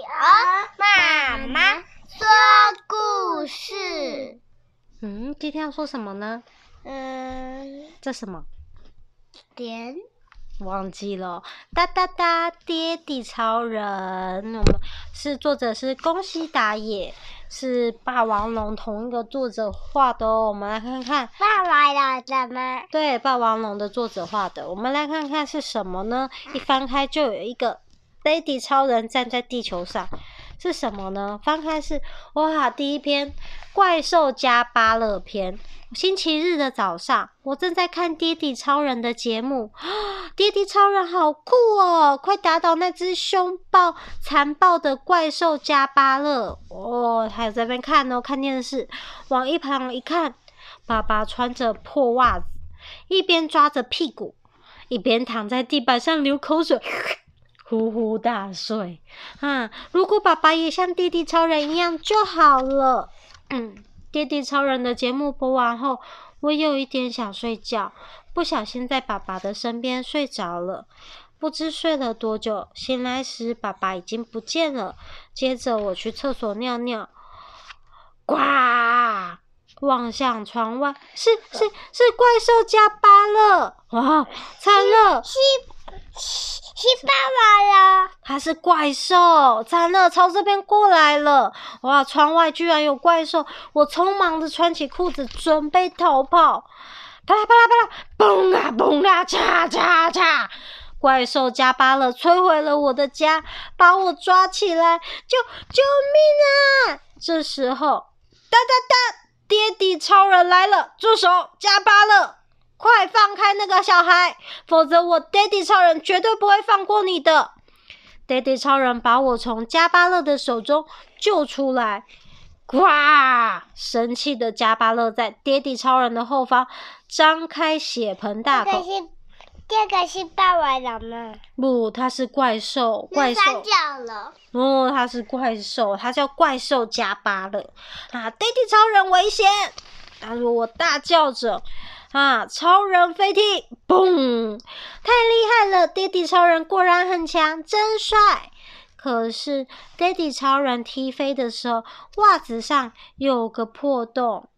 儿妈妈说故事。嗯，今天要说什么呢？嗯，这什么？点？忘记了。哒哒哒，爹地超人。我们是作者是宫西达也，是霸王龙同一个作者画的哦。我们来看看。霸王龙怎么？对，霸王龙的作者画的。我们来看看是什么呢？一翻开就有一个。爹地超人站在地球上是什么呢？翻开是哇，第一篇怪兽加芭乐篇。星期日的早上，我正在看爹地超人的节目。爹地超人好酷哦！快打倒那只凶暴残暴的怪兽加芭乐哦！还有在那边看哦，看电视。往一旁一看，爸爸穿着破袜子，一边抓着屁股，一边躺在地板上流口水。呼呼大睡啊！如果爸爸也像弟弟超人一样就好了。嗯，弟弟超人的节目播完后，我有一点想睡觉，不小心在爸爸的身边睡着了。不知睡了多久，醒来时爸爸已经不见了。接着我去厕所尿尿，呱！望向窗外，是是是怪兽加班了！哇，惨了！是爸爸呀，他是怪兽，惨了，朝这边过来了！哇，窗外居然有怪兽！我匆忙的穿起裤子，准备逃跑。啪啦啪啦啪啦，嘣啊嘣啊，嚓嚓嚓！怪兽加芭乐摧毁了我的家，把我抓起来！救救命啊！这时候，哒哒哒，爹地超人来了！住手，加芭乐！快放开那个小孩，否则我爹地超人绝对不会放过你的。爹地超人把我从加巴勒的手中救出来，呱！生气的加巴勒在爹地超人的后方张开血盆大口。这个是这个是霸王龙吗？不，它是怪兽，怪兽。三角了。哦，它是怪兽，它叫怪兽加巴勒。啊，爹地超人危险！他说我大叫着。啊！超人飞踢，嘣！太厉害了！爹地超人果然很强，真帅。可是爹地超人踢飞的时候，袜子上有个破洞。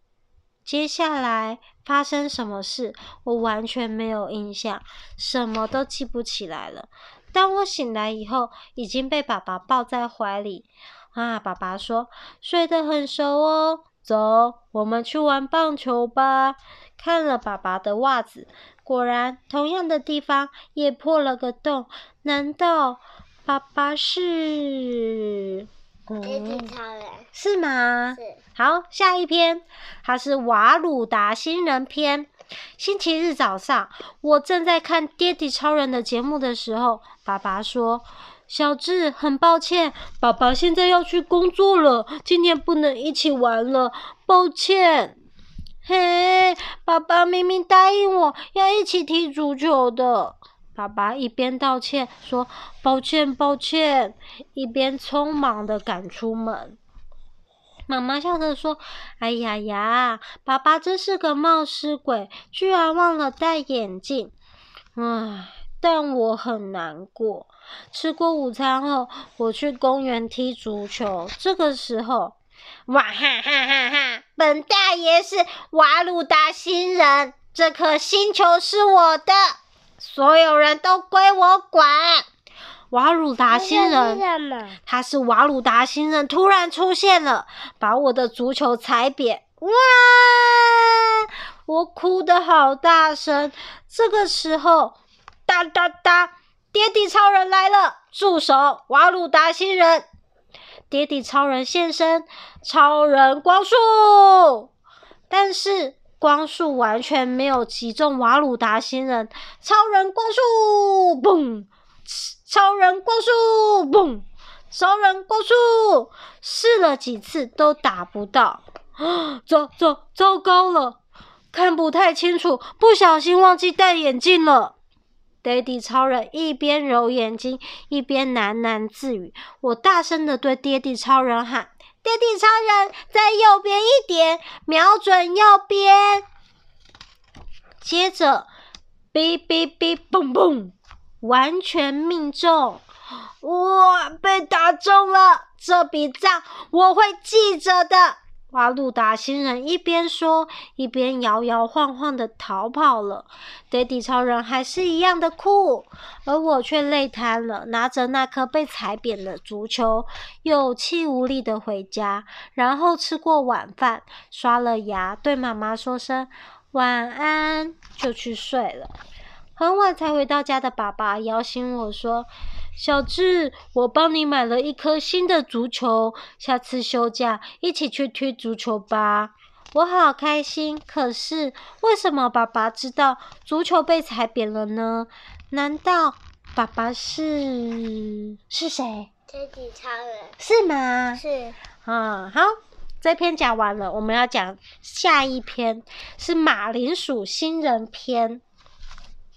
接下来发生什么事，我完全没有印象，什么都记不起来了。当我醒来以后，已经被爸爸抱在怀里。啊！爸爸说：“睡得很熟哦。”走，我们去玩棒球吧。看了爸爸的袜子，果然同样的地方也破了个洞。难道爸爸是？爹地超人？是吗？是。好，下一篇，它是瓦鲁达新人篇。星期日早上，我正在看爹地超人的节目的时候，爸爸说。小智，很抱歉，爸爸现在要去工作了，今天不能一起玩了，抱歉。嘿，爸爸明明答应我要一起踢足球的。爸爸一边道歉说抱歉抱歉，一边匆忙的赶出门。妈妈笑着说：“哎呀呀，爸爸真是个冒失鬼，居然忘了戴眼镜。”唉。但我很难过。吃过午餐后，我去公园踢足球。这个时候，哇哈哈哈哈！本大爷是瓦鲁达星人，这颗星球是我的，所有人都归我管。瓦鲁达星人，他是瓦鲁达星人，突然出现了，把我的足球踩扁。哇！我哭得好大声。这个时候。哒哒哒！爹地超人来了！助手！瓦鲁达星人！爹地超人现身！超人光束！但是光束完全没有击中瓦鲁达星人。超人光束！嘣！超人光束！嘣！超人光束！试了几次都打不到。糟糟糟糕了！看不太清楚，不小心忘记戴眼镜了。爹地超人一边揉眼睛，一边喃喃自语。我大声地对爹地超人喊：“爹地超人，在右边一点，瞄准右边。”接着，哔哔哔，嘣嘣，完全命中！哇被打中了，这笔账我会记着的。瓦鲁达星人一边说，一边摇摇晃晃的逃跑了。爹地超人还是一样的酷，而我却累瘫了，拿着那颗被踩扁的足球，有气无力的回家。然后吃过晚饭，刷了牙，对妈妈说声晚安，就去睡了。很晚才回到家的爸爸摇醒我说：“小智，我帮你买了一颗新的足球，下次休假一起去踢足球吧。”我好开心。可是为什么爸爸知道足球被踩扁了呢？难道爸爸是是谁？爹地超人。是吗？是。嗯，好，这篇讲完了，我们要讲下一篇，是马铃薯新人篇。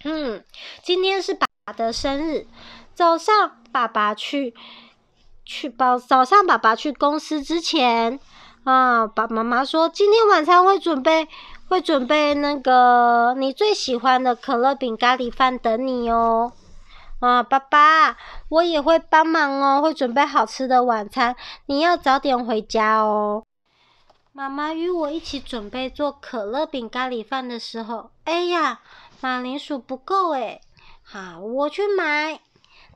嗯，今天是爸爸的生日。早上爸爸去去早早上爸爸去公司之前，啊，爸妈妈说今天晚餐会准备会准备那个你最喜欢的可乐饼咖喱饭等你哦。啊，爸爸，我也会帮忙哦，会准备好吃的晚餐，你要早点回家哦。妈妈与我一起准备做可乐饼咖喱饭的时候，哎呀！马铃薯不够诶，好，我去买。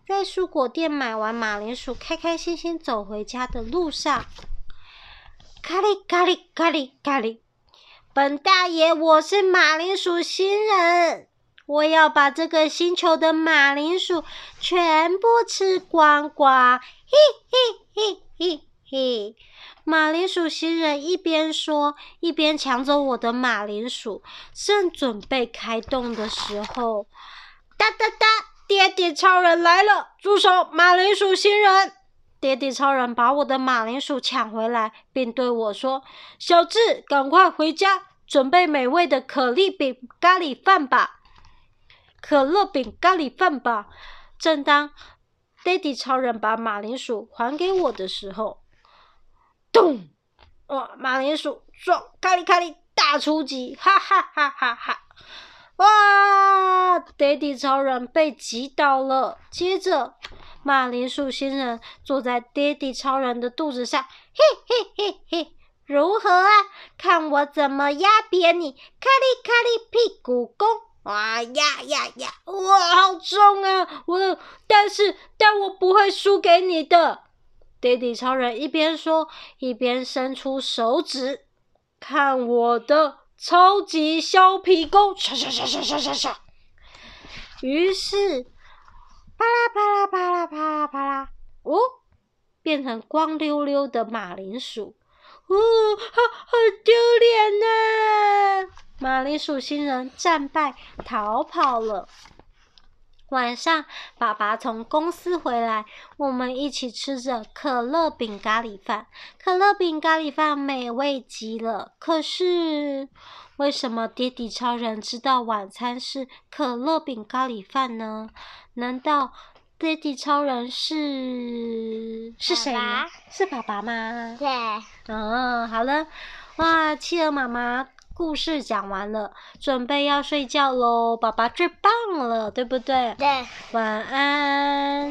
在蔬果店买完马铃薯，开开心心走回家的路上，咖喱咖喱咖喱咖喱，本大爷，我是马铃薯新人，我要把这个星球的马铃薯全部吃光光，嘿嘿嘿嘿。嘿。马铃薯星人一边说，一边抢走我的马铃薯。正准备开动的时候，哒哒哒！爹地超人来了！住手！马铃薯星人！爹地超人把我的马铃薯抢回来，并对我说：“小智，赶快回家，准备美味的可丽饼咖喱饭吧！可乐饼咖喱饭吧！”正当爹地超人把马铃薯还给我的时候，咚！哇，马铃薯撞咖喱咖喱大出击，哈哈哈哈哈！哇，爹地超人被击倒了。接着，马铃薯星人坐在爹地超人的肚子上，嘿嘿嘿嘿，如何啊？看我怎么压扁你！咖喱咖喱屁股功！哇呀呀呀！哇，好重啊！我，但是，但我不会输给你的。爹地超人一边说，一边伸出手指，看我的超级削皮功！刷刷刷刷刷刷刷。于是，啪啦啪啦啪啦啪啦啪啦，哦，变成光溜溜的马铃薯，哦，好好丢脸呐！马铃薯星人战败，逃跑了。晚上，爸爸从公司回来，我们一起吃着可乐饼咖喱饭。可乐饼咖喱饭美味极了。可是，为什么爹地超人知道晚餐是可乐饼咖喱饭呢？难道爹地超人是是谁？是爸爸吗？对。嗯，好了，哇，企鹅妈妈。故事讲完了，准备要睡觉喽。爸爸最棒了，对不对？对。晚安。